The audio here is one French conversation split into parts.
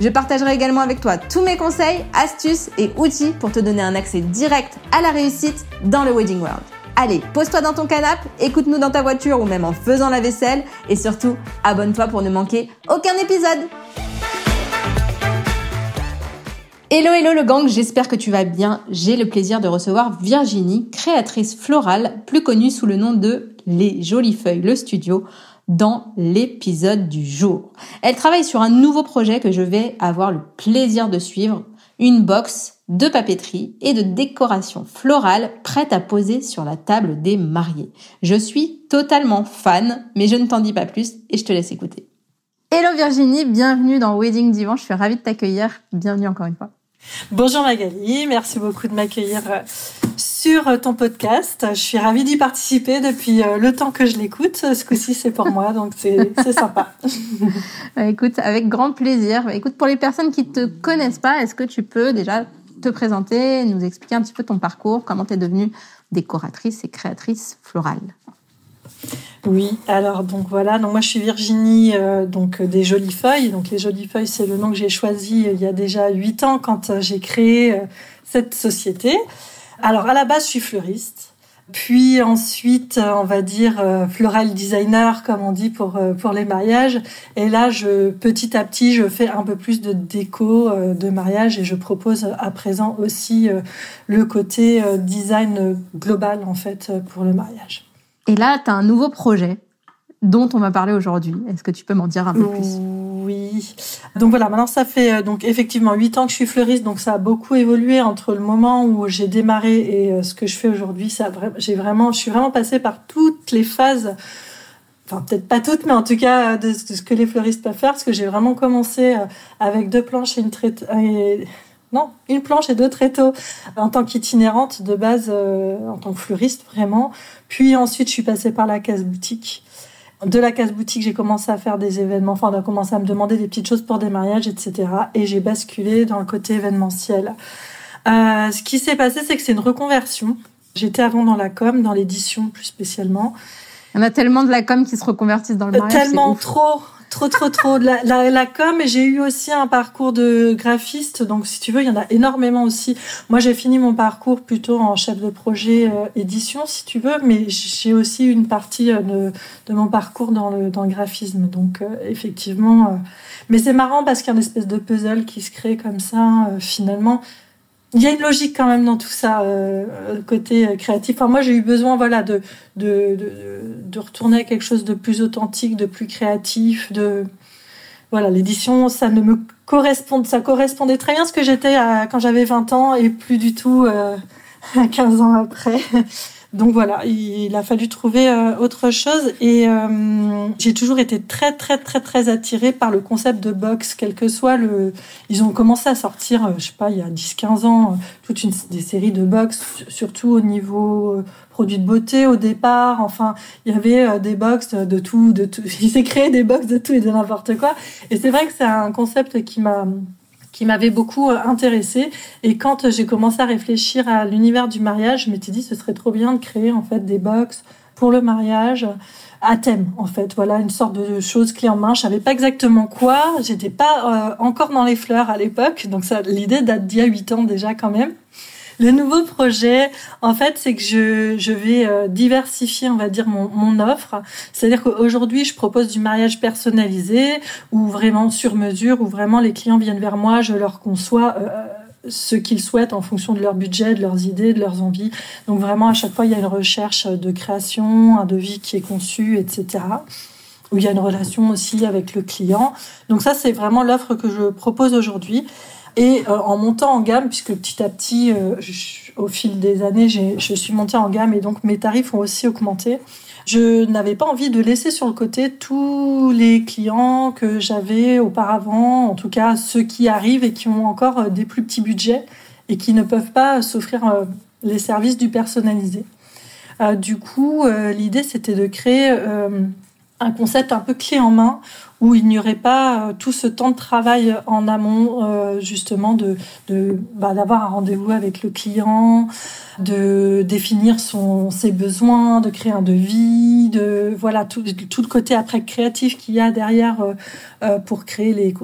Je partagerai également avec toi tous mes conseils, astuces et outils pour te donner un accès direct à la réussite dans le Wedding World. Allez, pose-toi dans ton canapé, écoute-nous dans ta voiture ou même en faisant la vaisselle et surtout, abonne-toi pour ne manquer aucun épisode. Hello hello le gang, j'espère que tu vas bien. J'ai le plaisir de recevoir Virginie, créatrice florale, plus connue sous le nom de Les Jolies Feuilles, le studio, dans l'épisode du jour. Elle travaille sur un nouveau projet que je vais avoir le plaisir de suivre, une box de papeterie et de décoration florale prête à poser sur la table des mariés. Je suis totalement fan, mais je ne t'en dis pas plus et je te laisse écouter. Hello Virginie, bienvenue dans Wedding Divan, je suis ravie de t'accueillir. Bienvenue encore une fois. Bonjour Magali, merci beaucoup de m'accueillir euh, sur euh, ton podcast. Je suis ravie d'y participer depuis euh, le temps que je l'écoute. Ce coup-ci, c'est pour moi, donc c'est sympa. écoute, avec grand plaisir. Écoute, pour les personnes qui te connaissent pas, est-ce que tu peux déjà te présenter, nous expliquer un petit peu ton parcours, comment tu es devenue décoratrice et créatrice florale? Oui, alors donc voilà, donc moi je suis Virginie euh, donc des Jolies Feuilles. Donc les Jolies Feuilles, c'est le nom que j'ai choisi il y a déjà huit ans quand j'ai créé cette société. Alors à la base, je suis fleuriste. Puis ensuite, on va dire euh, floral designer, comme on dit pour euh, pour les mariages. Et là, je petit à petit, je fais un peu plus de déco euh, de mariage et je propose à présent aussi le côté design global en fait pour le mariage. Et là, tu as un nouveau projet dont on va parler aujourd'hui. Est-ce que tu peux m'en dire un peu plus? Oui. Donc voilà, maintenant ça fait euh, donc effectivement huit ans que je suis fleuriste, donc ça a beaucoup évolué entre le moment où j'ai démarré et euh, ce que je fais aujourd'hui. Ça, j'ai vraiment, je suis vraiment passée par toutes les phases. Enfin, peut-être pas toutes, mais en tout cas de, ce que les fleuristes peuvent faire, parce que j'ai vraiment commencé euh, avec deux planches et une traite. Non, une planche et deux tréteaux en tant qu'itinérante de base, en tant que fleuriste vraiment. Puis ensuite, je suis passée par la case boutique de la case boutique, j'ai commencé à faire des événements. Enfin, on a commencé à me demander des petites choses pour des mariages, etc. Et j'ai basculé dans le côté événementiel. Euh, ce qui s'est passé, c'est que c'est une reconversion. J'étais avant dans la com, dans l'édition plus spécialement. Il y en a tellement de la com qui se reconvertissent dans le mariage. Tellement trop. Trop, trop, trop. La, la, la com, j'ai eu aussi un parcours de graphiste. Donc, si tu veux, il y en a énormément aussi. Moi, j'ai fini mon parcours plutôt en chef de projet euh, édition, si tu veux, mais j'ai aussi une partie euh, de, de, mon parcours dans le, dans le graphisme. Donc, euh, effectivement. mais c'est marrant parce qu'il y a une espèce de puzzle qui se crée comme ça, finalement il y a une logique quand même dans tout ça, euh, côté euh, créatif. Enfin, moi, j'ai eu besoin, voilà, de, de, de, de, retourner à quelque chose de plus authentique, de plus créatif, de voilà, l'édition, ça ne me correspond, ça correspondait très bien à ce que j'étais quand j'avais 20 ans et plus du tout euh, 15 ans après. Donc voilà, il a fallu trouver euh, autre chose et euh, j'ai toujours été très très très très attirée par le concept de box, quel que soit le. Ils ont commencé à sortir, euh, je sais pas, il y a 10-15 ans, toute une des séries de box, surtout au niveau produits de beauté au départ. Enfin, il y avait des box de tout, de tout. Il s'est créé des box de tout et de n'importe quoi. Et c'est vrai que c'est un concept qui m'a qui m'avait beaucoup euh, intéressée. Et quand j'ai commencé à réfléchir à l'univers du mariage, je m'étais dit ce serait trop bien de créer en fait des box pour le mariage à thème en fait. Voilà une sorte de chose clé en main. Je savais pas exactement quoi. J'étais pas euh, encore dans les fleurs à l'époque. Donc ça l'idée date d'il y a huit ans déjà quand même le nouveau projet, en fait, c'est que je, je vais euh, diversifier, on va dire, mon, mon offre. C'est-à-dire qu'aujourd'hui, je propose du mariage personnalisé ou vraiment sur mesure, où vraiment les clients viennent vers moi, je leur conçois euh, ce qu'ils souhaitent en fonction de leur budget, de leurs idées, de leurs envies. Donc vraiment, à chaque fois, il y a une recherche de création, un devis qui est conçu, etc où il y a une relation aussi avec le client. Donc ça, c'est vraiment l'offre que je propose aujourd'hui. Et en montant en gamme, puisque petit à petit, au fil des années, je suis montée en gamme et donc mes tarifs ont aussi augmenté. Je n'avais pas envie de laisser sur le côté tous les clients que j'avais auparavant, en tout cas ceux qui arrivent et qui ont encore euh, des plus petits budgets et qui ne peuvent pas s'offrir euh, les services du personnalisé. Euh, du coup, l'idée c'était de créer un concept un peu clé en main où il n'y aurait pas euh, tout ce temps de travail en amont, euh, justement, de, bah, d'avoir un rendez-vous avec le client, de définir ses besoins, de créer un devis, de voilà tout, le côté après créatif qu'il y a derrière euh, pour créer les,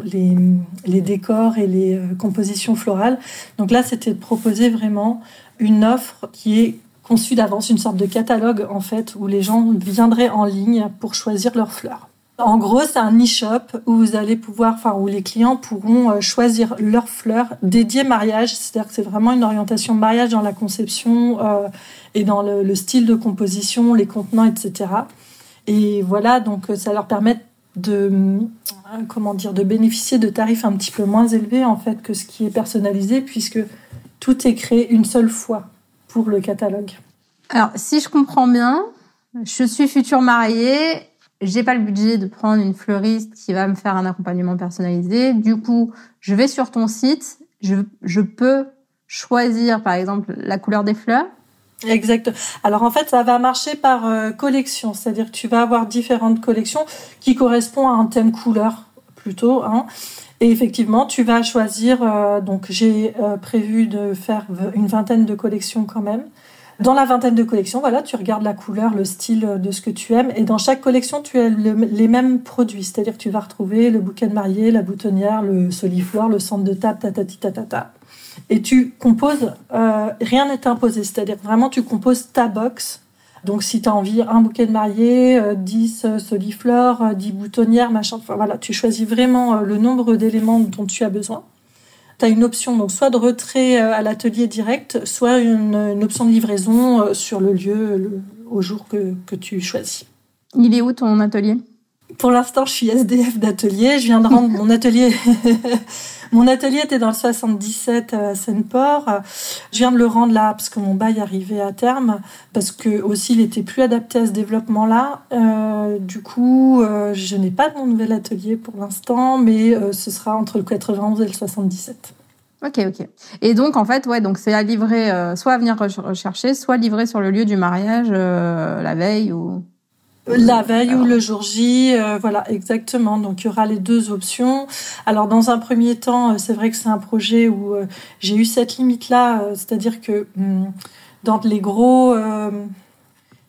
les, décors et les compositions florales. Donc là, c'était de proposer vraiment une offre qui est conçue d'avance, une sorte de catalogue en fait, où les gens viendraient en ligne pour choisir leurs fleurs. En gros, c'est un e-shop où vous allez pouvoir, enfin, où les clients pourront euh, choisir leurs fleurs dédiées mariage. C'est-à-dire que c'est vraiment une orientation mariage dans la conception euh, et dans le, style de composition, les contenants, etc. Et voilà, donc euh, ça leur permet de, comment dire, de bénéficier de tarifs un petit peu moins élevés en fait que ce qui est personnalisé, puisque tout est créé une seule fois pour le catalogue. Alors, si je comprends bien, je suis future mariée j'ai pas le budget de prendre une fleuriste qui va me faire un accompagnement personnalisé. Du coup, je vais sur ton site, je, je peux choisir par exemple la couleur des fleurs. Exact. Alors en fait, ça va marcher par euh, collection, c'est-à-dire que tu vas avoir différentes collections qui correspondent à un thème couleur plutôt. Hein. Et effectivement, tu vas choisir. Euh, donc j'ai euh, prévu de faire une vingtaine de collections quand même. Dans la vingtaine de collections, voilà, tu regardes la couleur, le style de ce que tu aimes, et dans chaque collection, tu as les mêmes produits, c'est-à-dire que tu vas retrouver le bouquet de mariée, la boutonnière, le soliflore, le centre de table, tatati tatata. Et tu composes, euh, rien n'est imposé, c'est-à-dire vraiment tu composes ta box. Donc si tu as envie un bouquet de mariée, 10 euh, soliflores, 10 boutonnières, machin, enfin voilà, tu choisis vraiment euh, le nombre d'éléments dont tu as besoin tu as une option donc soit de retrait euh, à l'atelier direct, soit une, option de livraison euh, sur le lieu au jour que, que tu choisis. Il est où ton atelier? Pour l'instant, je suis SDF d'atelier. Je viens de rendre mon atelier mon atelier était dans le 77 à Seine-Port. Je viens de le rendre là parce que mon bail arrivait à terme, parce que aussi il était plus adapté à ce développement-là. Euh, du coup, euh, je n'ai pas de mon nouvel atelier pour l'instant, mais euh, ce sera entre le 91 et le 77. Ok, ok. Et donc, en fait, ouais, donc c'est à livrer, soit à venir rechercher, soit livrer sur le lieu du mariage la veille ou. La veille ou le jour J, euh, voilà, exactement. Donc il y aura les deux options. Alors dans un premier temps, euh, c'est vrai que c'est un projet où euh, j'ai eu cette limite-là, c'est-à-dire que hum, dans les gros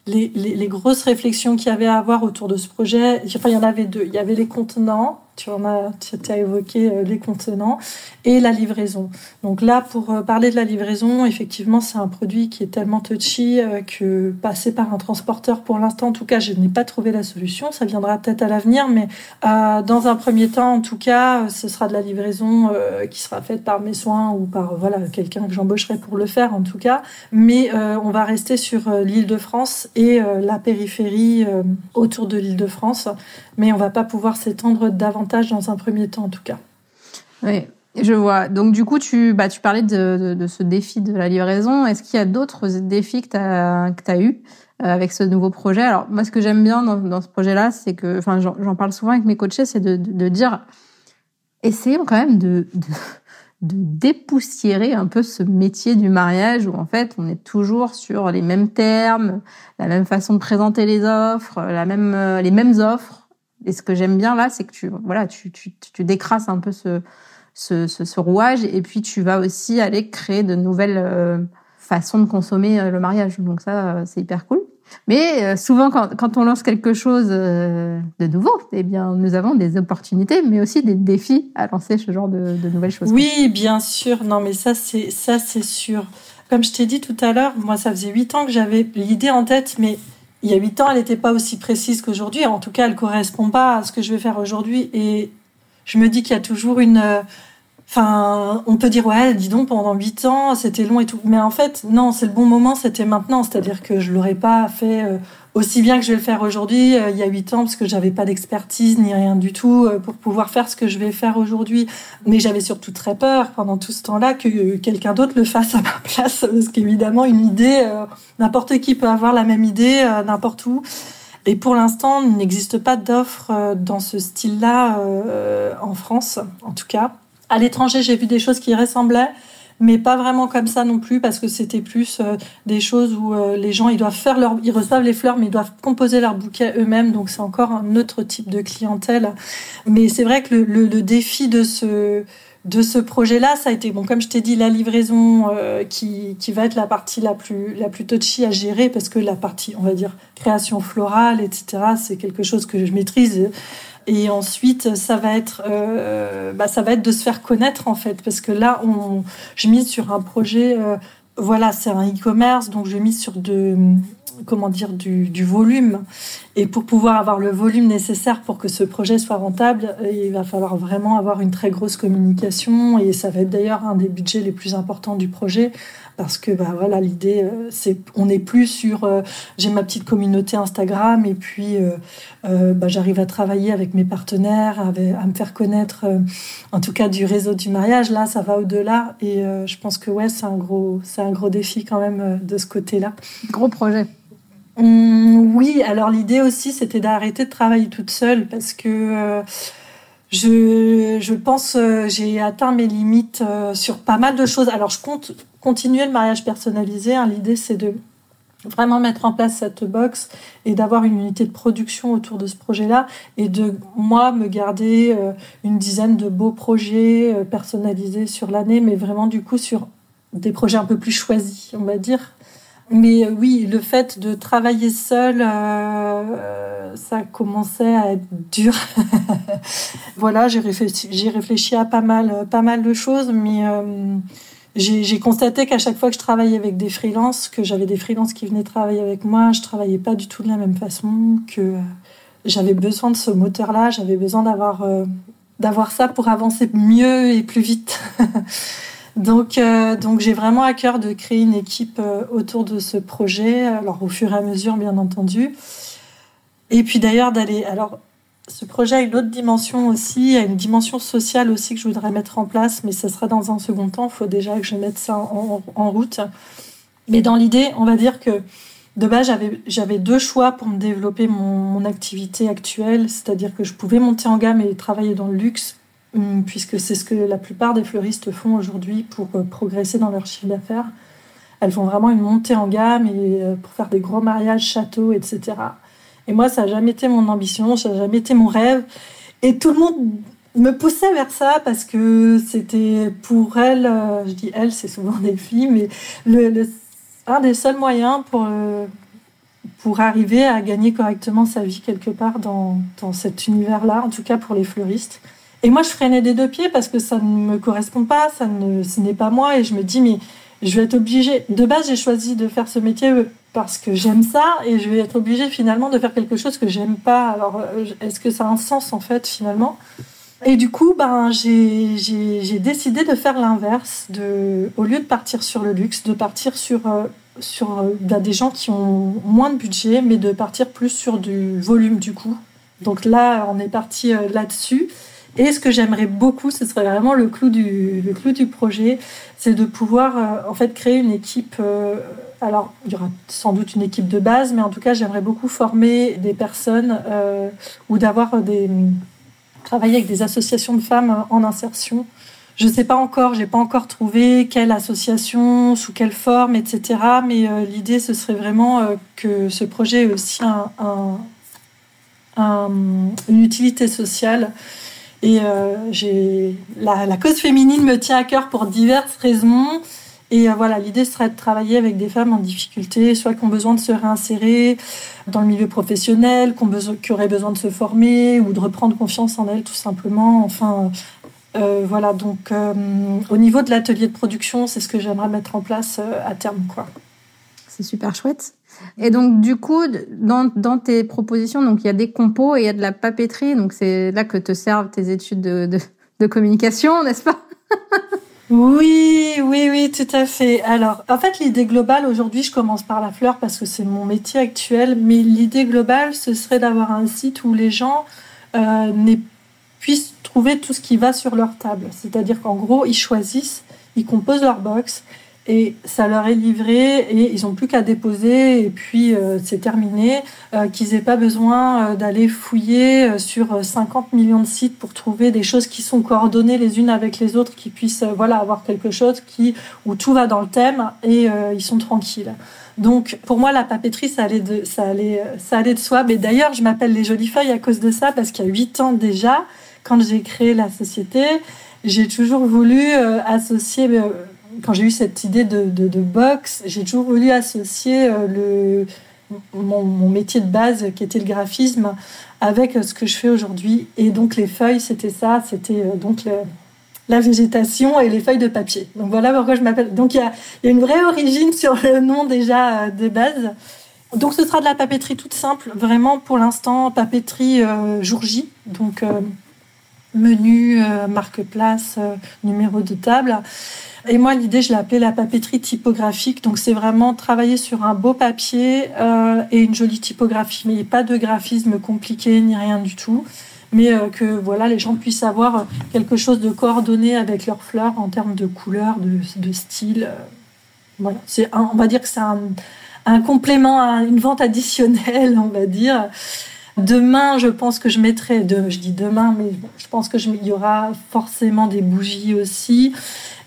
les, les, grosses réflexions qu'il y avait à avoir autour de ce projet, enfin, il y en avait deux. Il y avait les contenants, tu en as, tu as évoqué euh, les contenants, et la livraison. Donc là, pour euh, parler de la livraison, effectivement, c'est un produit qui est tellement touchy euh, que passer par un transporteur, pour l'instant, en tout cas, je n'ai pas trouvé la solution. Ça viendra peut-être à l'avenir, mais dans un premier temps, en tout cas, ce sera de la livraison qui sera faite par mes soins ou par voilà quelqu'un que j'embaucherai pour le faire, en tout cas. Mais on va rester sur l'île de France et la périphérie autour de l'île de France, mais on va pas pouvoir s'étendre davantage dans un premier temps en tout cas. Oui, je vois. Donc du coup, tu, bah, tu parlais de, ce défi de la livraison. Est-ce qu'il y a d'autres défis que tu as, as eu euh, avec ce nouveau projet? Alors moi, ce que j'aime bien dans, ce projet-là, c'est que, enfin, j'en parle souvent avec mes coachés, c'est de, de, dire, essayons quand même de de dépoussiérer un peu ce métier du mariage où en fait on est toujours sur les mêmes termes, la même façon de présenter les offres, la même euh, les mêmes offres. Et ce que j'aime bien là, c'est que tu voilà, tu, tu, tu décrasses un peu ce, ce, ce, rouage et puis tu vas aussi aller créer de nouvelles euh, façons de consommer euh, le mariage. Donc ça, c'est hyper cool. Mais euh, souvent, quand, quand, on lance quelque chose euh, de nouveau, eh bien, nous avons des opportunités, mais aussi des défis à lancer ce genre de, de nouvelles choses. Oui, bien sûr. Non, mais ça, c'est ça, c'est sûr. Comme je t'ai dit tout à l'heure, moi, ça faisait huit ans que j'avais l'idée en tête, mais il y a huit ans, elle n'était pas aussi précise qu'aujourd'hui. En tout cas, elle correspond pas à ce que je vais faire aujourd'hui. Et je me dis qu'il y a toujours une Enfin, on peut dire ouais, dis donc pendant huit ans, c'était long et tout. Mais en fait, non, c'est le bon moment, c'était maintenant. C'est-à-dire que je l'aurais pas fait euh, aussi bien que je vais le faire aujourd'hui, euh, il y a huit ans, parce que j'avais pas d'expertise ni rien du tout euh, pour pouvoir faire ce que je vais faire aujourd'hui. Mais j'avais surtout très peur pendant tout ce temps-là que quelqu'un d'autre le fasse à ma place, parce qu'évidemment, une idée, n'importe qui peut avoir la même idée n'importe où. Et pour l'instant, il n'existe pas d'offre dans ce style-là en France, en tout cas. À l'étranger, j'ai vu des choses qui ressemblaient, mais pas vraiment comme ça non plus, parce que c'était plus euh, des choses où euh, les gens ils doivent faire leur, ils reçoivent les fleurs, mais ils doivent composer leur bouquet eux-mêmes, donc c'est encore un autre type de clientèle. Mais c'est vrai que le, le, défi de ce de ce projet-là, ça a été bon, comme je t'ai dit, la livraison euh, qui, qui va être la partie la plus la plus touchy à gérer parce que la partie, on va dire, création florale, etc. C'est quelque chose que je maîtrise et ensuite, ça va être, euh, bah, ça va être de se faire connaître en fait, parce que là, on, je mise sur un projet. Euh, voilà, c'est un e-commerce, donc je mise sur de, comment dire, du, du, volume. Et pour pouvoir avoir le volume nécessaire pour que ce projet soit rentable, il va falloir vraiment avoir une très grosse communication. Et ça va être d'ailleurs un des budgets les plus importants du projet parce que bah voilà l'idée euh, c'est on n'est plus sur euh, j'ai ma petite communauté Instagram et puis euh, bah, j'arrive à travailler avec mes partenaires à, me faire connaître en tout cas du réseau du mariage. Là ça va au-delà et je pense que ouais c'est un gros c'est un gros défi quand même de ce côté-là. Gros projet. Mmh, oui alors l'idée aussi c'était d'arrêter de travailler toute seule parce que je, pense j'ai atteint mes limites sur pas mal de choses. Alors je compte continuer le mariage personnalisé. Hein. L'idée, c'est de vraiment mettre en place cette box et d'avoir une unité de production autour de ce projet-là et de moi me garder euh, une dizaine de beaux projets euh, personnalisés sur l'année, mais vraiment du coup sur des projets un peu plus choisis, on va dire. Mais euh, oui, le fait de travailler seul, ça commençait à être dur. voilà, j'ai réfléchi, réfléchi à pas mal, pas mal de choses, mais j'ai constaté qu'à chaque fois que je travaillais avec des freelances, que j'avais des freelances qui venaient travailler avec moi, je travaillais pas du tout de la même façon, que euh, j'avais besoin de ce moteur-là, j'avais besoin d'avoir euh, d'avoir ça pour avancer mieux et plus vite. donc euh, donc j'ai vraiment à cœur de créer une équipe autour de ce projet, alors au fur et à mesure bien entendu. Et puis d'ailleurs d'aller alors ce projet a une autre dimension aussi, a une dimension sociale aussi que je voudrais mettre en place, mais ce sera dans un second temps. Il faut déjà que je mette ça en, route. Mais dans l'idée, on va dire que de base, j'avais deux choix pour me développer mon, activité actuelle, c'est-à-dire que je pouvais monter en gamme et travailler dans le luxe, puisque c'est ce que la plupart des fleuristes font aujourd'hui pour euh, progresser dans leur chiffre d'affaires. Elles font vraiment une montée en gamme et euh, pour faire des gros mariages, châteaux, etc. Et moi, ça n'a jamais été mon ambition, ça n'a jamais été mon rêve. Et tout le monde me poussait vers ça parce que c'était pour elle, euh, je dis elle, c'est souvent des filles, mais le, un des seuls moyens pour, pour arriver à gagner correctement sa vie quelque part dans, dans cet univers-là, en tout cas pour les fleuristes. Et moi, je freinais des deux pieds parce que ça ne me correspond pas, ça ne, ce n'est pas moi. Et je me dis, mais je vais être obligée. De base, j'ai choisi de faire ce métier parce que j'aime ça et je vais être obligée finalement de faire quelque chose que j'aime pas. Alors, euh, est-ce que ça a un sens en fait finalement? Et du coup, ben, j'ai décidé de faire l'inverse. Au lieu de partir sur le luxe, de partir sur, euh, sur euh, ben, des gens qui ont moins de budget, mais de partir plus sur du volume du coup. Donc là, on est parti là-dessus. Et ce que j'aimerais beaucoup, ce serait vraiment le clou du, projet, c'est de pouvoir en fait créer une équipe alors, il y aura sans doute une équipe de base, mais en tout cas, j'aimerais beaucoup former des personnes euh, ou d'avoir des travailler avec des associations de femmes en insertion. Je ne sais pas encore, j'ai pas encore trouvé quelle association, sous quelle forme, etc. Mais euh, l'idée, ce serait vraiment euh, que ce projet ait aussi une utilité sociale. Et j'ai la, cause féminine me tient à cœur pour diverses raisons. Et euh, voilà, l'idée serait de travailler avec des femmes en difficulté, soit qui ont besoin de se réinsérer dans le milieu professionnel, qui, ont besoin, qui auraient besoin de se former ou de reprendre confiance en elles tout simplement. Enfin, euh, voilà, donc euh, au niveau de l'atelier de production, c'est ce que j'aimerais mettre en place à terme. C'est super chouette. Et donc, du coup, dans, dans tes propositions, donc il y a des compos et il y a de la papeterie. Donc, c'est là que te servent tes études de, de, communication, n'est-ce pas? Oui, oui, oui, tout à fait. Alors, en fait, l'idée globale, aujourd'hui, je commence par la fleur parce que c'est mon métier actuel, mais l'idée globale, ce serait d'avoir un site où les gens euh, puissent trouver tout ce qui va sur leur table. C'est-à-dire qu'en gros, ils choisissent, ils composent leur box et ça leur est livré et ils n'ont plus qu'à déposer et puis euh, c'est terminé, euh, qu'ils n'aient pas besoin euh, d'aller fouiller sur 50 millions de sites pour trouver des choses qui sont coordonnées les unes avec les autres, qui puissent voilà avoir quelque chose qui où tout va dans le thème et ils sont tranquilles. Donc pour moi la papeterie ça allait de ça allait ça allait de soi. Mais d'ailleurs je m'appelle les jolies feuilles à cause de ça parce qu'il y a huit ans déjà quand j'ai créé la société j'ai toujours voulu associer quand j'ai eu cette idée de, de, box, j'ai toujours voulu associer euh, le, mon, métier de base, qui était le graphisme, avec euh, ce que je fais aujourd'hui. Et donc les feuilles, c'était ça, c'était euh, donc la végétation et les feuilles de papier. Donc voilà pourquoi je m'appelle. Donc il y a, une vraie origine sur le nom déjà de base. Donc ce sera de la papeterie toute simple, vraiment pour l'instant papeterie jour J. Donc menu, marque place, numéro de table. Et moi, l'idée, je l'ai appelée la papeterie typographique. Donc, c'est vraiment travailler sur un beau papier euh, et une jolie typographie. Mais pas de graphisme compliqué ni rien du tout. Mais euh, que voilà, les gens puissent avoir quelque chose de coordonné avec leurs fleurs en termes de couleur, de, style. Voilà. C'est on va dire que c'est un, complément une vente additionnelle, on va dire. Demain, je pense que je mettrai, de, je dis demain, mais je pense que y aura forcément des bougies aussi.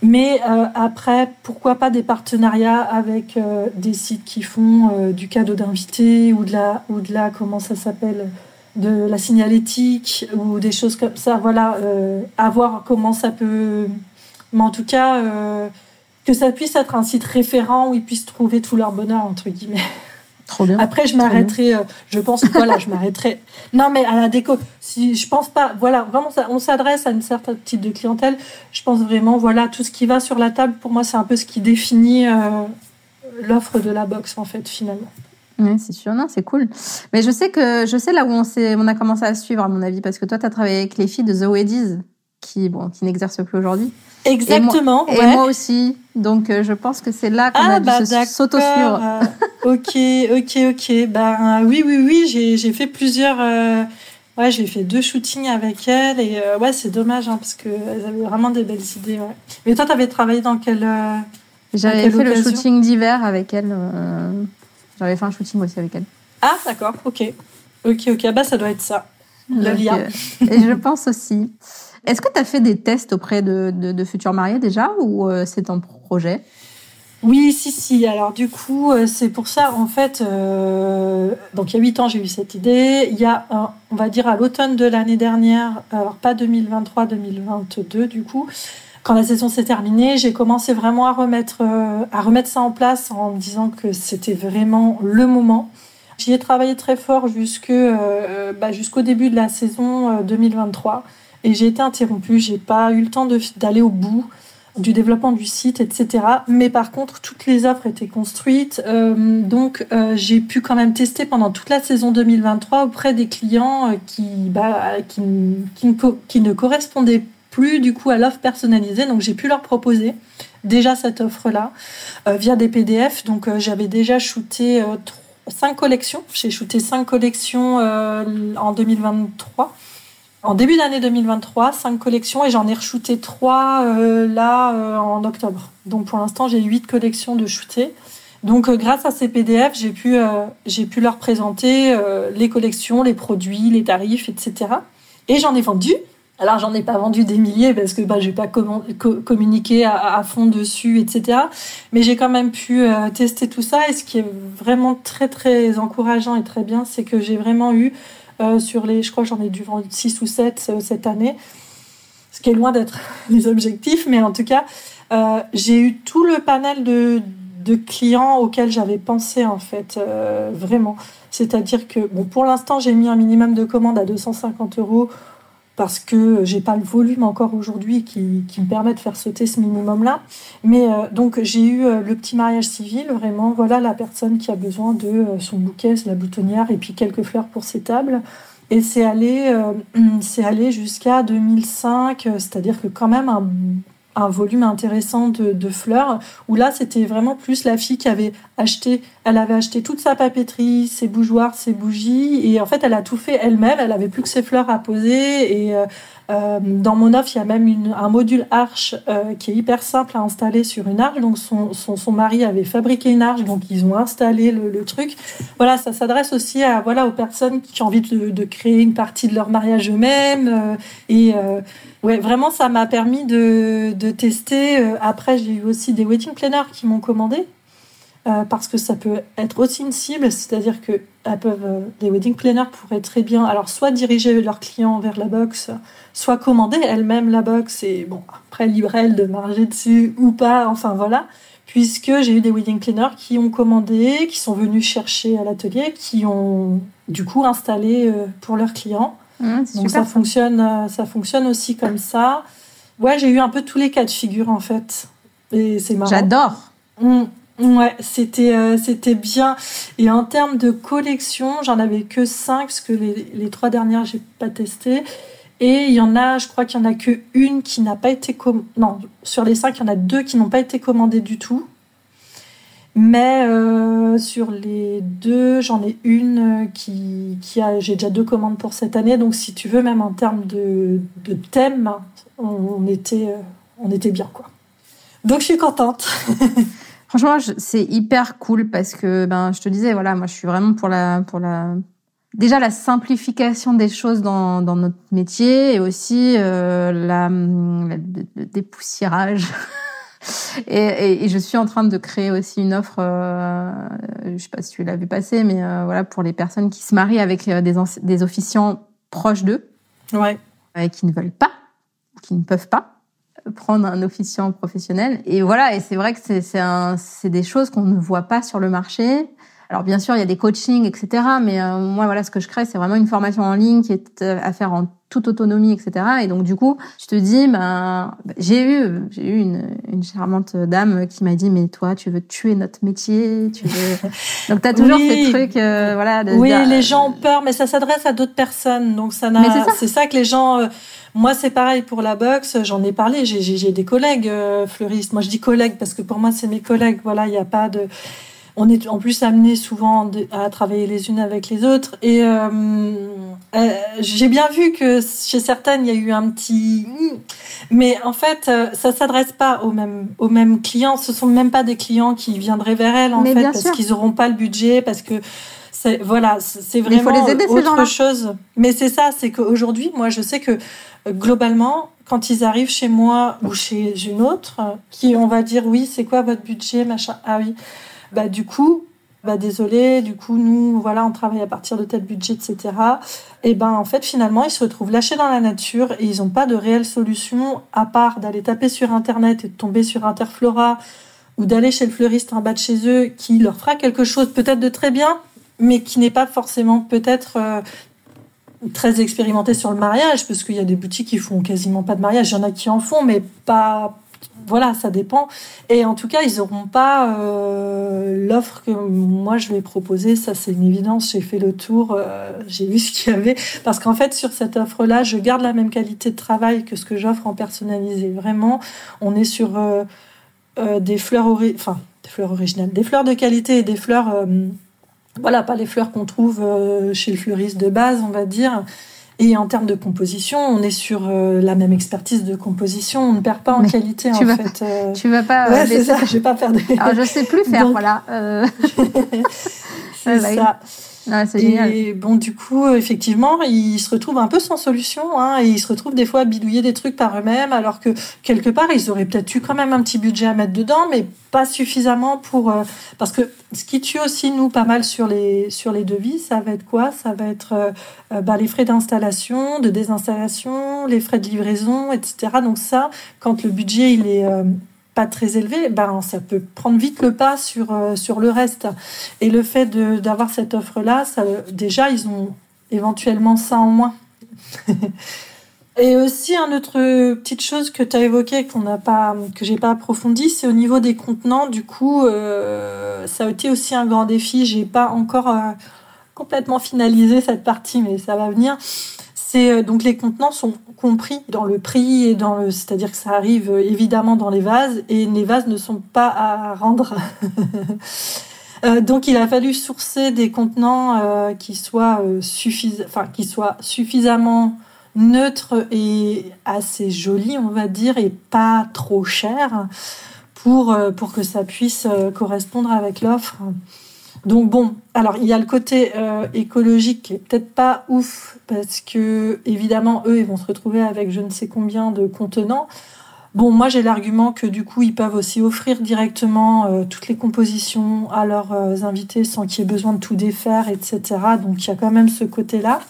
Mais euh, après, pourquoi pas des partenariats avec euh, des sites qui font euh, du cadeau d'invité ou de la, ou de la, comment ça s'appelle, de la signalétique ou des choses comme ça. Voilà, à voir comment ça peut. Mais en tout cas, que ça puisse être un site référent où ils puissent trouver tout leur bonheur entre guillemets. Après, je m'arrêterai, euh, je pense, voilà, je m'arrêterai. Non, mais à la déco, si je pense pas, voilà, vraiment, on s'adresse à une certaine type de clientèle. Je pense vraiment, voilà, tout ce qui va sur la table, pour moi, c'est un peu ce qui définit euh, l'offre de la box, en fait, finalement. Oui, c'est sûr, non, c'est cool. Mais je sais que, je sais là où on, on a commencé à suivre, à mon avis, parce que toi, tu as travaillé avec les filles de The Weddies, qui, bon, qui n'exercent plus aujourd'hui. Exactement. Et moi, aussi. Donc, euh, je pense que c'est là qu'on ah, a dû bah, s'auto-suivre. ok, ok, ok. Ben oui, oui, oui. J'ai fait plusieurs. Euh, ouais, j'ai fait deux shootings avec elle et euh, ouais, c'est dommage hein, parce qu'elles avaient vraiment des belles idées. Ouais. Mais toi, tu avais travaillé dans quel J'avais fait le shooting d'hiver avec elle. J'avais fait un shooting aussi avec elle. Ah, d'accord. Ok, ok, ok. Bah, ça doit être ça. Le lien. et je pense aussi. Est-ce que tu as fait des tests auprès de, de, futurs mariés déjà ou euh, c'est un projet? Oui, si, si. Alors du coup, euh, c'est pour ça, en fait, euh, donc il y a huit ans, j'ai eu cette idée. Il y a, on va dire, à l'automne de l'année dernière, alors pas 2023-2022 du coup, quand la saison s'est terminée, j'ai commencé vraiment à remettre, à remettre ça en place en me disant que c'était vraiment le moment. J'y ai travaillé très fort bah, jusqu'au début de la saison 2023. Et j'ai été interrompue, j'ai pas eu le temps d'aller au bout du développement du site, etc. Mais par contre, toutes les offres étaient construites. Euh, donc, euh, j'ai pu quand même tester pendant toute la saison 2023 auprès des clients euh, qui, bah, qui, qui, qui, ne correspondaient plus du coup à l'offre personnalisée. Donc, j'ai pu leur proposer déjà cette offre-là via des PDF. Donc, j'avais déjà shooté cinq collections. J'ai shooté cinq collections en 2023 en début d'année 2023, cinq collections et j'en ai re-shooté trois euh, là euh, en octobre. Donc pour l'instant, j'ai huit collections de shooter. Donc euh, grâce à ces PDF, j'ai pu, pu leur présenter les collections, les produits, les tarifs, etc. Et j'en ai vendu. Alors j'en ai pas vendu des milliers parce que bah, j'ai pas communiqué à, à, fond dessus, etc. Mais j'ai quand même pu tester tout ça. Et ce qui est vraiment très très encourageant et très bien, c'est que j'ai vraiment eu sur les, je crois j'en ai dû vendre 6 ou 7 euh, cette année, ce qui est loin d'être les objectifs, mais en tout cas, euh, j'ai eu tout le panel de, de clients auxquels j'avais pensé en fait, vraiment. C'est-à-dire que, bon, pour l'instant, j'ai mis un minimum de commandes à 250 euros parce que j'ai pas le volume encore aujourd'hui qui, me permet de faire sauter ce minimum-là. Mais euh, donc j'ai eu euh, le petit mariage civil, vraiment, voilà la personne qui a besoin de euh, son bouquet, la boutonnière et puis quelques fleurs pour ses tables. Et c'est allé, allé jusqu'à 2005, c'est-à-dire que quand même un un volume intéressant de, fleurs, où là, c'était vraiment plus la fille qui avait acheté, elle avait acheté toute sa papeterie, ses bougeoirs, ses bougies, et en fait, elle a tout fait elle-même, elle avait plus que ses fleurs à poser, et euh, euh, dans mon offre, il y a même un module arche euh, qui est hyper simple à installer sur une arche. Donc son, son, mari avait fabriqué une arche, donc ils ont installé le, truc. Voilà, ça s'adresse aussi à voilà aux personnes qui ont envie de, créer une partie de leur mariage eux-mêmes. Et ouais, vraiment, ça m'a permis de, de tester. Euh, après, j'ai eu aussi des wedding planners qui m'ont commandé. Euh, parce que ça peut être aussi une cible, c'est-à-dire que peuvent, euh, wedding planners pourraient très bien, alors soit diriger leurs clients vers la box, soit commander elles-mêmes la box et bon après libre elle de marger dessus ou pas, enfin voilà. Puisque j'ai eu des wedding planners qui ont commandé, qui sont venus chercher à l'atelier, qui ont du coup installé pour leurs clients. Mmh, Donc ça fonctionne, ça fonctionne aussi comme ça. Ouais, j'ai eu un peu tous les cas de figure en fait, et c'est marrant. J'adore. Mmh. Ouais, c'était euh, c'était bien. Et en termes de collection, j'en avais que cinq parce que les, les trois dernières j'ai pas testé. Et il y en a, je crois qu'il y en a que une qui n'a pas été com non sur les cinq, il y en a deux qui n'ont pas été commandées du tout. Mais euh, sur les deux, j'en ai une qui, qui a, j'ai déjà deux commandes pour cette année. Donc si tu veux, même en termes de, de thème, on, était, euh, on était bien quoi. Donc je suis contente. Franchement, c'est hyper cool parce que ben je te disais voilà, moi je suis vraiment pour la pour la déjà la simplification des choses dans, dans notre métier et aussi euh, la, le dépoussiérage. Et, et, et, je suis en train de créer aussi une offre, euh, je sais pas si tu l'as vu passer, mais euh, voilà pour les personnes qui se marient avec euh, des, des officiants proches d'eux, ouais. et qui ne veulent pas, qui ne peuvent pas prendre un officiant professionnel. Et voilà, et c'est vrai que c'est des choses qu'on ne voit pas sur le marché. Alors bien sûr, il y a des coachings, etc. Mais euh, moi, voilà, ce que je crée, c'est vraiment une formation en ligne qui est euh, à faire en toute autonomie, etc. Et donc du coup, je te dis, ben, j'ai eu, j'ai eu une, une charmante dame qui m'a dit, mais toi, tu veux tuer notre métier, tu veux. Donc t'as toujours oui. ces trucs, euh, voilà. De oui, dire, les gens ont peur, mais ça s'adresse à d'autres personnes, donc ça n'a. C'est ça. ça. que les gens. Euh, moi, c'est pareil pour la boxe. J'en ai parlé. J'ai des collègues euh, fleuristes. Moi, je dis collègues parce que pour moi, c'est mes collègues. Voilà, il n'y a pas de on est en plus amené souvent à travailler les unes avec les autres. Et euh, euh, j'ai bien vu que chez certaines, il y a eu un petit... Mais en fait, euh, ça s'adresse pas aux mêmes, aux mêmes clients. Ce sont même pas des clients qui viendraient vers elles, en Mais fait, parce qu'ils n'auront pas le budget, parce que c'est voilà, c'est vraiment faut les aider, autre chose. Mais c'est ça, c'est qu'aujourd'hui, moi, je sais que globalement, quand ils arrivent chez moi ou chez une autre, qui on va dire oui, c'est quoi votre budget, machin. Ah oui bah du coup bah désolé du coup nous voilà on travaille à partir de tel budget etc et ben en fait finalement ils se retrouvent lâchés dans la nature et ils n'ont pas de réelle solution à part d'aller taper sur internet et de tomber sur Interflora ou d'aller chez le fleuriste en bas de chez eux qui leur fera quelque chose peut-être de très bien mais qui n'est pas forcément peut-être euh, très expérimenté sur le mariage parce qu'il y a des boutiques qui font quasiment pas de mariage. Il y en a qui en font mais pas voilà, ça dépend. Et en tout cas, ils n'auront pas euh, l'offre que moi je vais proposer. Ça, c'est une évidence. J'ai fait le tour, euh, j'ai vu ce qu'il y avait. Parce qu'en fait, sur cette offre-là, je garde la même qualité de travail que ce que j'offre en personnalisé. Vraiment, on est sur euh, des fleurs, des fleurs originales, des fleurs de qualité et des fleurs, voilà, pas les fleurs qu'on trouve chez le fleuriste de base, on va dire. Et en termes de composition, on est sur euh, la même expertise de composition. On ne perd pas en Mais qualité, tu en vas- fait. Euh, Tu vas pas. Ouais, euh, c'est ça. Je vais pas faire de. Alors je sais plus faire, Donc- voilà. Euh... c'est bah ça. Génial. Et bon, du coup, effectivement, ils se retrouvent un peu sans solution, hein, et ils se retrouvent des fois à bidouiller des trucs par eux-mêmes, alors que quelque part, ils auraient peut-être eu quand même un petit budget à mettre dedans, mais pas suffisamment pour. euh, parce que ce qui tue aussi nous pas mal sur les sur les devis, ça va être quoi? Ça va être euh, euh, bah, les frais d'installation, de désinstallation, les frais de livraison, etc. Donc ça, quand le budget il est euh, pas très élevé, ben ça peut prendre vite le pas sur euh, sur le reste. Et le fait d'avoir cette offre là, ça, déjà ils ont éventuellement ça en moins. Et aussi, une autre petite chose que tu as évoquée, qu'on n'a pas, que j'ai pas approfondi, c'est au niveau des contenants. Du coup, euh, ça a été aussi un grand défi. J'ai pas encore euh, complètement finalisé cette partie, mais ça va venir. C'est donc les contenants sont compris dans le prix et dans le, c'est-à-dire que ça arrive évidemment dans les vases et les vases ne sont pas à rendre. donc il a fallu sourcer des contenants qui soient enfin qui soient suffisamment neutres et assez jolis, on va dire, et pas trop chers pour, euh, pour que ça puisse euh, correspondre avec l'offre. Donc bon, alors il y a le côté euh, écologique qui est peut-être pas ouf parce que évidemment eux ils vont se retrouver avec je ne sais combien de contenants. Bon, moi j'ai l'argument que du coup ils peuvent aussi offrir directement toutes les compositions à leurs invités sans qu'il y ait besoin de tout défaire, etc. Donc il y a quand même ce côté-là.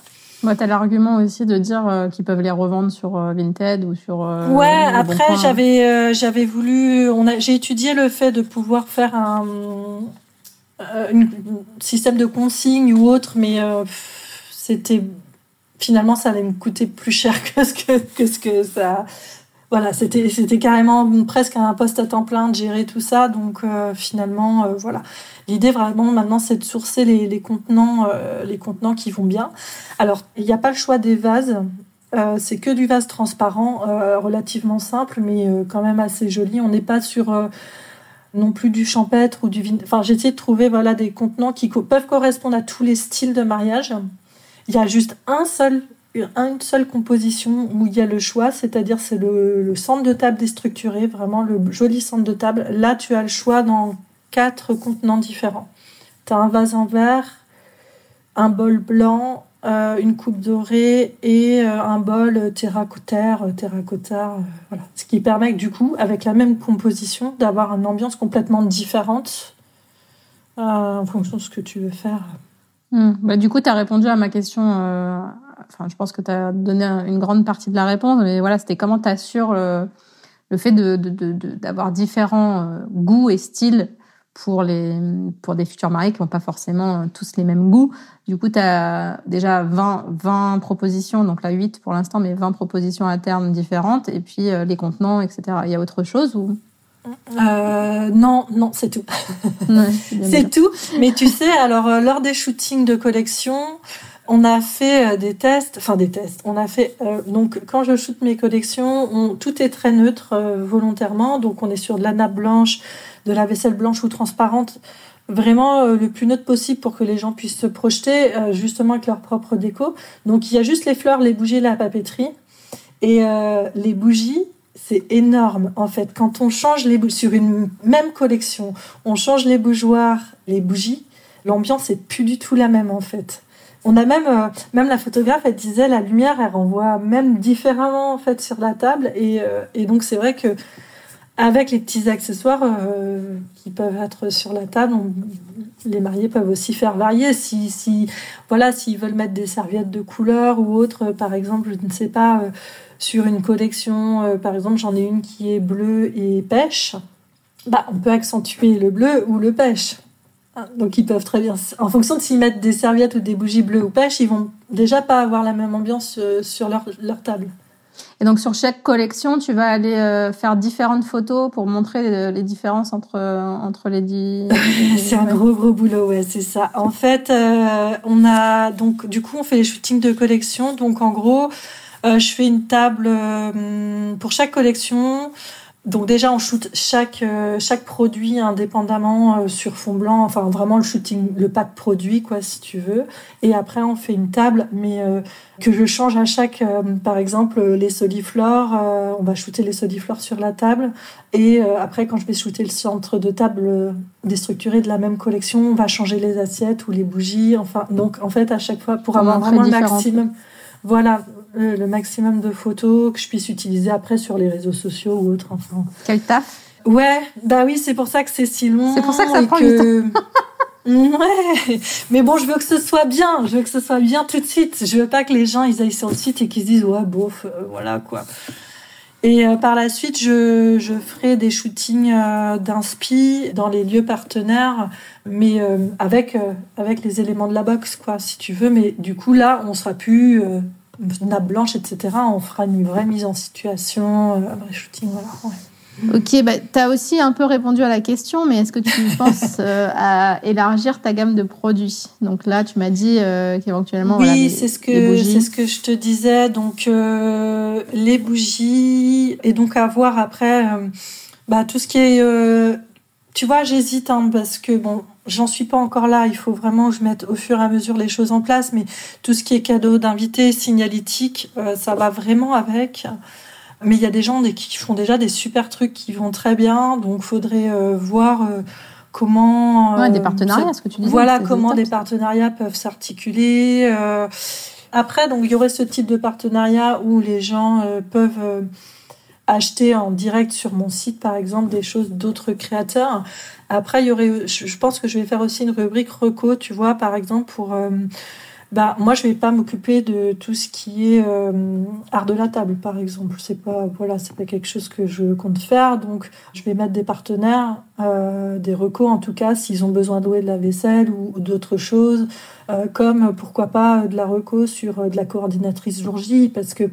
Moi, tu as l'argument aussi de dire euh, qu'ils peuvent les revendre sur euh, Vinted ou sur. Euh, ouais, après, j'avais j'avais voulu. On a, j'ai étudié le fait de pouvoir faire un, système de consigne ou autre, mais c'était. Finalement, ça allait me coûter plus cher que ce que, que, ça. Voilà, c'était, c'était carrément presque un poste à temps plein de gérer tout ça. Donc, finalement, voilà. L'idée vraiment maintenant, c'est de sourcer les, contenants, euh, les contenants qui vont bien. Alors, il n'y a pas le choix des vases. Euh, c'est que du vase transparent, euh, relativement simple, mais quand même assez joli. On n'est pas sur non plus du champêtre ou du vin. Enfin, j'ai de trouver voilà des contenants qui peuvent correspondre à tous les styles de mariage. Il y a juste un seul une seule composition où il y a le choix, c'est-à-dire c'est le, le, centre de table déstructuré, vraiment le joli centre de table. Là, tu as le choix dans quatre contenants différents. Tu as un vase en verre, un bol blanc, euh, une coupe dorée et euh, un bol terracottaire, euh, terracotta, voilà. Ce qui permet du coup, avec la même composition, d'avoir une ambiance complètement différente en fonction de ce que tu veux faire. Hmm. Bah, du coup, tu as répondu à ma question. Enfin, je pense que tu as donné une grande partie de la réponse, mais voilà, c'était comment tu assures le, fait d'avoir de, différents goûts et styles pour, les, pour des futurs mariés qui n'ont pas forcément tous les mêmes goûts. Du coup, tu as déjà 20, 20 propositions, donc là 8 pour l'instant, mais 20 propositions à terme différentes, et puis euh, les contenants, etc. Il y a autre chose ou? Euh, non, non, c'est tout. c'est tout. Mais tu sais, alors euh, lors des shootings de collection, on a fait des tests, enfin des tests. On a fait donc quand je shoote mes collections, tout est très neutre volontairement. Donc on est sur de la nappe blanche, de la vaisselle blanche ou transparente, vraiment euh, le plus neutre possible pour que les gens puissent se projeter euh, justement avec leur propre déco. Donc il y a juste les fleurs, les bougies, la papeterie. Et euh, les bougies, c'est énorme en fait. Quand on change les bougies sur une même collection, on change les bougeoirs, les bougies, l'ambiance est plus du tout la même en fait. On a même, même la photographe, elle disait la lumière, elle renvoie même différemment en fait sur la table. Et, et donc c'est vrai que avec les petits accessoires euh, qui peuvent être sur la table, les mariés peuvent aussi faire varier. Si, si voilà, s'ils veulent mettre des serviettes de couleur ou autre, par exemple, je ne sais pas, euh, sur une collection, euh, par exemple, j'en ai une qui est bleue et pêche. Bah, on peut accentuer le bleu ou le pêche. Hein, donc ils peuvent très bien, en fonction de s'ils mettent des serviettes ou des bougies bleues ou pêche, ils vont déjà pas avoir la même ambiance sur leur, leur table. Et donc sur chaque collection, tu vas aller euh, faire différentes photos pour montrer les différences entre euh, entre les dix. c'est un gros gros boulot, ouais, c'est ça. En fait, euh, on a donc du coup on fait les shootings de collection. Donc en gros, je fais une table pour chaque collection. Donc déjà on shoot chaque euh, chaque produit indépendamment euh, sur fond blanc, enfin vraiment le shooting, le pack produit quoi si tu veux. Et après on fait une table, mais euh, que je change à chaque, par exemple les soliflores, on va shooter les soliflores sur la table. Et après quand je vais shooter le centre de table déstructuré de la même collection, on va changer les assiettes ou les bougies. Enfin donc en fait à chaque fois pour avoir vraiment le maximum. Voilà, le maximum de photos que je puisse utiliser après sur les réseaux sociaux ou autres. Enfin. Quel taf Ouais, bah oui, c'est pour ça que c'est si long. C'est pour ça que ça prend que... du temps. ouais, mais bon, je veux que ce soit bien. Je veux que ce soit bien tout de suite. Je veux pas que les gens ils aillent sur le site et qu'ils se disent ouais bof, euh, voilà quoi. Et euh, par la suite, je, je ferai des shootings euh, d'inspi dans les lieux partenaires, mais avec avec les éléments de la box quoi, si tu veux. Mais du coup là, on sera plus nappe blanche, etc. On fera une vraie mise en situation, un vrai shooting, voilà. Ok, bah, tu as aussi un peu répondu à la question, mais est-ce que tu penses euh, à élargir ta gamme de produits? Donc là, tu m'as dit euh, qu'éventuellement. Oui, c'est ce que ce que je te disais. Donc euh, les bougies et donc à voir après bah, tout ce qui est. tu vois, j'hésite hein, parce que bon, j'en suis pas encore là. Il faut vraiment que je mette au fur et à mesure les choses en place. Mais tout ce qui est cadeau d'invité, signalétique, ça va vraiment avec. Mais il y a des gens qui font déjà des super trucs qui vont très bien, donc faudrait euh, voir euh, comment. Ouais, des euh, partenariats, ce que tu dis. Voilà, comment des partenariats peuvent s'articuler. Après, donc il y aurait ce type de partenariat où les gens peuvent acheter en direct sur mon site, par exemple, des choses d'autres créateurs. Après, il y aurait, je pense que je vais faire aussi une rubrique reco, tu vois, par exemple, pour bah moi je vais pas m'occuper de tout ce qui est euh, art de la table par exemple c'est pas voilà pas quelque chose que je compte faire donc je vais mettre des partenaires euh, des recos en tout cas s'ils ont besoin de louer de la vaisselle ou, d'autres choses euh, comme pourquoi pas de la reco sur de la coordinatrice jour J parce que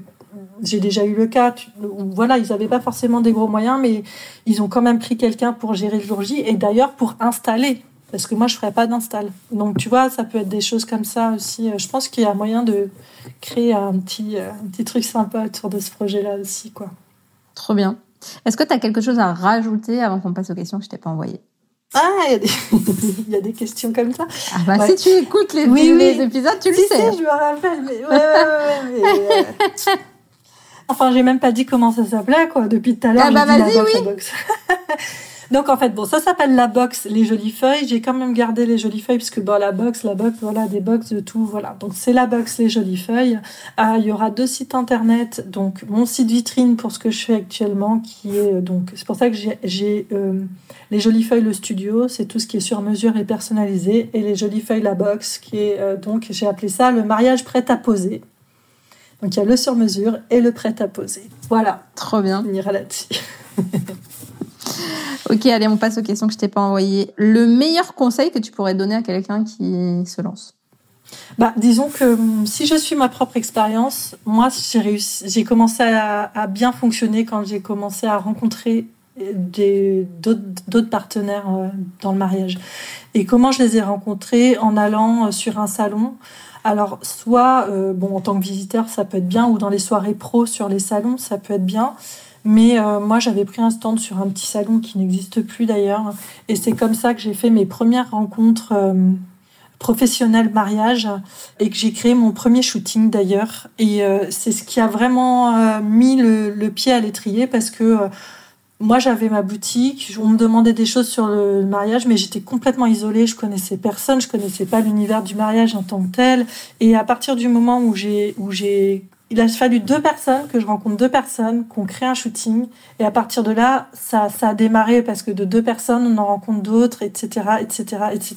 j'ai déjà eu le cas où voilà ils n'avaient pas forcément des gros moyens mais ils ont quand même pris quelqu'un pour gérer le jour J et d'ailleurs pour installer parce que moi je ferais pas d'install. Donc tu vois, ça peut être des choses comme ça aussi. Je pense qu'il y a moyen de créer un petit, euh, un petit truc sympa autour de ce projet-là aussi, quoi. Trop bien. Est-ce que tu as quelque chose à rajouter avant qu'on passe aux questions que je t'ai pas envoyées? Ah, il y, a des... il y a des questions comme ça. Ah bah si tu écoutes les, les épisodes, tu le sais. je me rappelle, mais ouais, ouais, ouais, euh, Enfin, j'ai même pas dit comment ça s'appelait, quoi. Depuis tout à l'heure, ah bah vas-y, oui. Donc en fait, bon, ça s'appelle la box, les jolies feuilles. J'ai quand même gardé les jolies feuilles parce que bon, la box, la box, voilà, des box de tout, voilà. Donc c'est la box, les jolies feuilles. Ah, il y aura deux sites internet, donc mon site vitrine pour ce que je fais actuellement, qui est euh, donc c'est pour ça que j'ai euh, les jolies feuilles le studio, c'est tout ce qui est sur mesure et personnalisé, et les jolies feuilles la box, qui est euh, donc j'ai appelé ça le mariage prêt à poser. Donc il y a le sur mesure et le prêt à poser. Voilà. Trop bien. On ira là-dessus. Ok, allez, on passe aux questions que je t'ai pas envoyées. Le meilleur conseil que tu pourrais donner à quelqu'un qui se lance? Bah, disons que hum, si je suis ma propre expérience, moi j'ai réussi, j'ai commencé à, bien fonctionner quand j'ai commencé à rencontrer des, d'autres, partenaires euh, dans le mariage. Et comment je les ai rencontrés? En allant euh, sur un salon. Alors, soit, euh, bon, en tant que visiteur, ça peut être bien, ou dans les soirées pro sur les salons, ça peut être bien. Mais euh, moi, j'avais pris un stand sur un petit salon qui n'existe plus d'ailleurs. Et c'est comme ça que j'ai fait mes premières rencontres euh, professionnelles mariage et que j'ai créé mon premier shooting d'ailleurs. Et c'est ce qui a vraiment mis le, pied à l'étrier parce que moi, j'avais ma boutique, on me demandait des choses sur le mariage, mais j'étais complètement isolée, je connaissais personne, je connaissais pas l'univers du mariage en tant que tel. Et à partir du moment où j'ai où j'ai il a fallu deux personnes, que je rencontre deux personnes, qu'on crée un shooting. Et à partir de là, ça, ça a démarré parce que de deux personnes, on en rencontre d'autres, etc., etc., etc.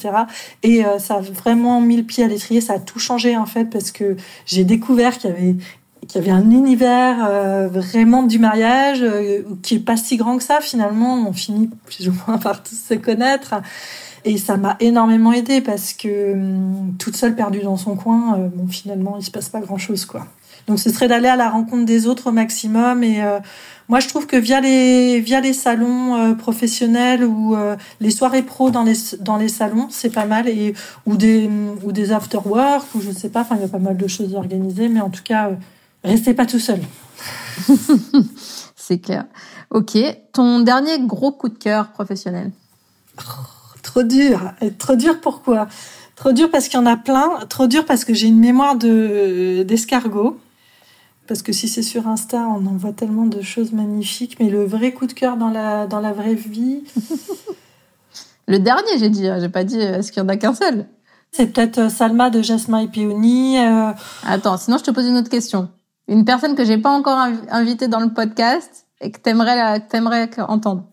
Et euh, ça a vraiment mis le pied à l'étrier. Ça a tout changé, en fait, parce que j'ai découvert qu'il y avait qu'il y avait un univers euh, vraiment du mariage euh, qui est pas si grand que ça finalement on finit plus ou moins par tous se connaître et ça m'a énormément aidé parce que hum, toute seule perdue dans son coin bon finalement il se passe pas grand chose quoi donc ce serait d'aller à la rencontre des autres au maximum. Et euh, moi, je trouve que via les via les salons euh, professionnels ou euh, les soirées pro dans les dans les salons, c'est pas mal. Et ou des ou des after work ou je sais pas. Il y a pas mal de choses organisées, mais en tout cas, restez pas tout seul. c'est clair. Ok. Ton dernier gros coup de cœur professionnel? Oh, trop dur. trop dur. Pourquoi? Trop dur parce qu'il y en a plein. Trop dur parce que j'ai une mémoire de d'escargot parce que si c'est sur Insta, on en voit tellement de choses magnifiques, mais le vrai coup de cœur dans la, dans la vraie vie? le dernier, j'ai dit, hein, j'ai pas dit est-ce qu'il y en a qu'un seul? C'est peut-être euh, Salma de Jasmin et Peony. Euh. Attends, sinon je te pose une autre question. Une personne que j'ai pas encore invitée dans le podcast et que t'aimerais, t'aimerais entendre.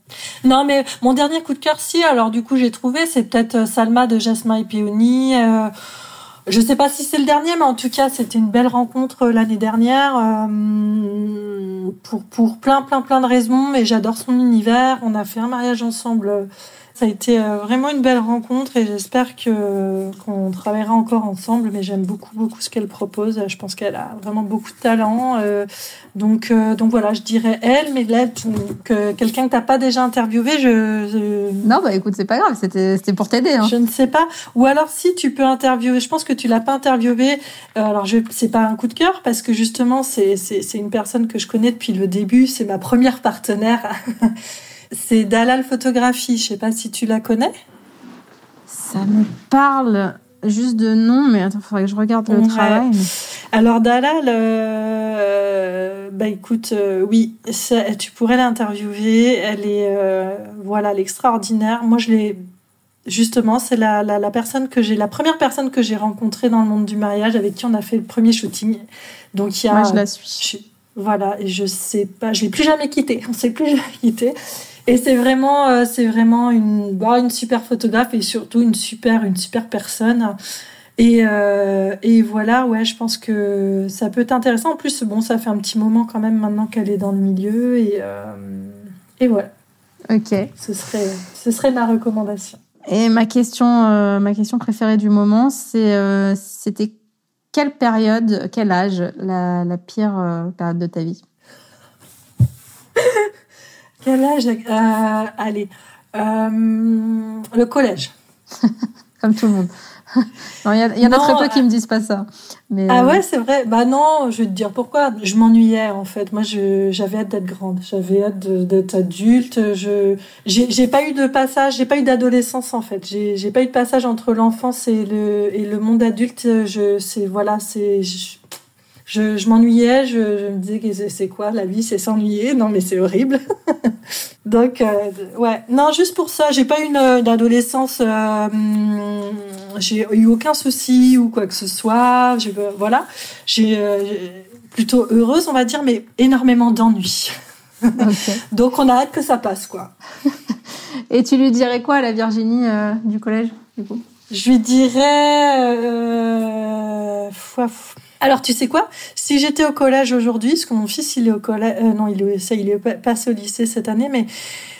Non, mais mon dernier coup de cœur, si. Alors du coup, j'ai trouvé, c'est peut-être euh, Salma de Jasmin et Peony. Je sais pas si c'est le dernier, mais en tout cas, c'était une belle rencontre euh, l'année dernière euh, pour pour plein plein plein de raisons. Et j'adore son univers. On a fait un mariage ensemble euh, Ça a été euh, vraiment une belle rencontre et j'espère que qu'on travaillera encore ensemble. Mais j'aime beaucoup beaucoup ce qu'elle propose. Je pense qu'elle a vraiment beaucoup de talent. Euh, donc euh, donc voilà, je dirais elle. Mais là, que quelqu'un que t'as pas déjà interviewé, je, non bah écoute, c'est pas grave. C'était c'était pour t'aider. Hein. Je ne sais pas. Ou alors si tu peux interviewer, je pense que tu l'as pas interviewé. alors je c'est pas un coup de cœur parce que justement c'est c'est c'est une personne que je connais depuis le début. C'est ma première partenaire. C'est Dalal Photographie. Je sais pas si tu la connais. Ça me parle juste de nom, mais attends, faudrait que je regarde le travail. Alors Dalal, euh, bah écoute, euh, oui, tu pourrais l'interviewer. Elle est, euh, voilà, l'extraordinaire. Moi, je l'ai justement, c'est la, la, personne que j'ai, la première personne que j'ai rencontrée dans le monde du mariage, avec qui on a fait le premier shooting. Donc il y a. Moi, je la suis. voilà, et je sais pas, je l'ai plus jamais quittée. On s'est plus jamais quitté. Et c'est vraiment, euh, c'est vraiment une, bah, une super photographe et surtout une super, une super personne. Et, euh, et voilà, ouais, je pense que ça peut être intéressant. En plus, bon, ça fait un petit moment quand même maintenant qu'elle est dans le milieu et, euh, et voilà. Ok. Ce serait, ce serait ma recommandation. Et ma question, ma question préférée du moment, c'est, c'était quelle période, quel âge, la, la pire période de ta vie? Quel âge euh, Allez, euh, le collège. Comme tout le monde. Il y, en a très peu qui me disent pas ça. Mais ah euh, ouais, c'est vrai. Bah non, je vais te dire pourquoi. Je m'ennuyais en fait. Moi, j'avais hâte d'être grande. J'avais hâte d'être adulte. Je j'ai pas eu de passage. J'ai pas eu d'adolescence en fait. J'ai pas eu de passage entre l'enfance et le et le monde adulte. Je c'est voilà c'est je, je m'ennuyais, je, je, me disais que c'est quoi la vie, c'est s'ennuyer. Non, mais c'est horrible. Donc, euh, ouais, non, juste pour ça, j'ai pas eu une, adolescence, euh, j'ai eu aucun souci ou quoi que ce soit. Je, voilà, j'ai euh, plutôt heureuse, on va dire, mais énormément d'ennuis. Donc, on a hâte que ça passe, quoi. Et tu lui dirais quoi à la Virginie euh, du collège, du coup? Je lui dirais. Euh, alors, tu sais quoi? Si j'étais au collège aujourd'hui, parce que mon fils, il est au collège, euh, non, il est, il est au lycée cette année, mais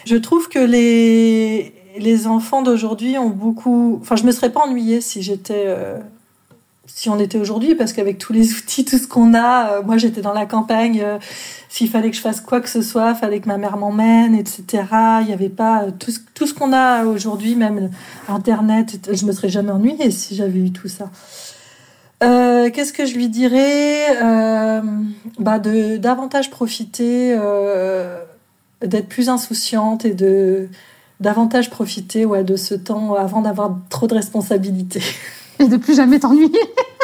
je trouve que les, les enfants d'aujourd'hui ont beaucoup. Enfin, je me serais pas ennuyée si j'étais. Euh, si on était aujourd'hui, parce qu'avec tous les outils, tout ce qu'on a, euh, moi j'étais dans la campagne, s'il fallait que je fasse quoi que ce soit, fallait que ma mère m'emmène, etc. Il n'y avait pas tout ce, tout ce qu'on a aujourd'hui, même Internet, je me serais jamais ennuyée si j'avais eu tout ça. Euh, qu'est-ce que je lui dirais euh, bah de davantage profiter, euh, d'être plus insouciante et de davantage profiter ouais, de ce temps avant d'avoir trop de responsabilités. Et de plus jamais t'ennuyer.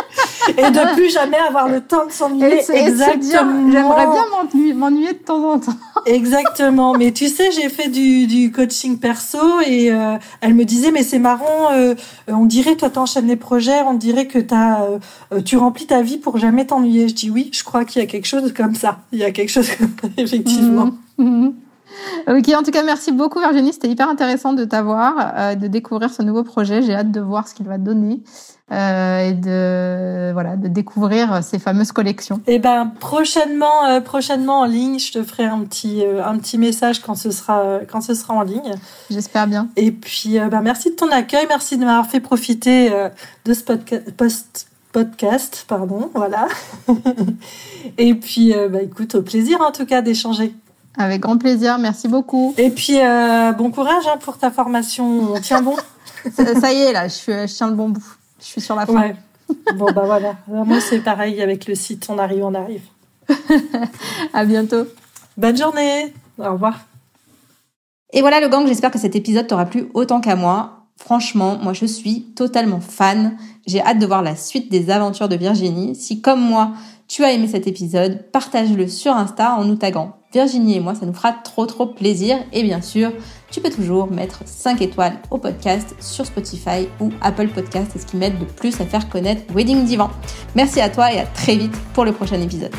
et de plus jamais avoir le temps de s'ennuyer. Exactement. J'aimerais bien m'ennuyer de temps en temps. Exactement. Mais tu sais, j'ai fait du, du, coaching perso et euh, elle me disait, mais c'est marrant, euh, on dirait, toi, t'enchaînes les projets, on dirait que as, euh, tu remplis ta vie pour jamais t'ennuyer. Je dis oui, je crois qu'il y a quelque chose comme ça. Il y a quelque chose comme effectivement. Mhm. Mhm. Ok, en tout cas, merci beaucoup Virginie. C'était hyper intéressant de t'avoir, de découvrir ce nouveau projet. J'ai hâte de voir ce qu'il va donner. Euh, et de voilà de découvrir ces fameuses collections. Et eh ben prochainement euh, prochainement en ligne, je te ferai un petit euh, un petit message quand ce sera quand ce sera en ligne. J'espère bien. Et puis ben merci de ton accueil, merci de m'avoir fait profiter de ce podcast podcast, pardon, voilà. et puis, bah, écoute, au plaisir en tout cas d'échanger. Avec grand plaisir, merci beaucoup. Et puis, bon courage hein, pour ta formation. On tient bon. ça, y est, là, je, suis, je tiens le bon bout. Je suis sur la fin. Bon, bah voilà. Moi, c'est pareil avec le site. On arrive, on arrive. à bientôt. Bonne journée. Au revoir. Et voilà le gang, j'espère que cet épisode t'aura plu autant qu'à moi. Franchement, moi je suis totalement fan. J'ai hâte de voir la suite des aventures de Virginie. Si comme moi, tu as aimé cet épisode, partage-le sur Insta en nous taguant Virginie et moi, ça nous fera trop trop plaisir. Et bien sûr, tu peux toujours mettre 5 étoiles au podcast sur Spotify ou Apple Podcast, ce qui m'aide le plus à faire connaître Wedding Divan. Merci à toi et à très vite pour le prochain épisode.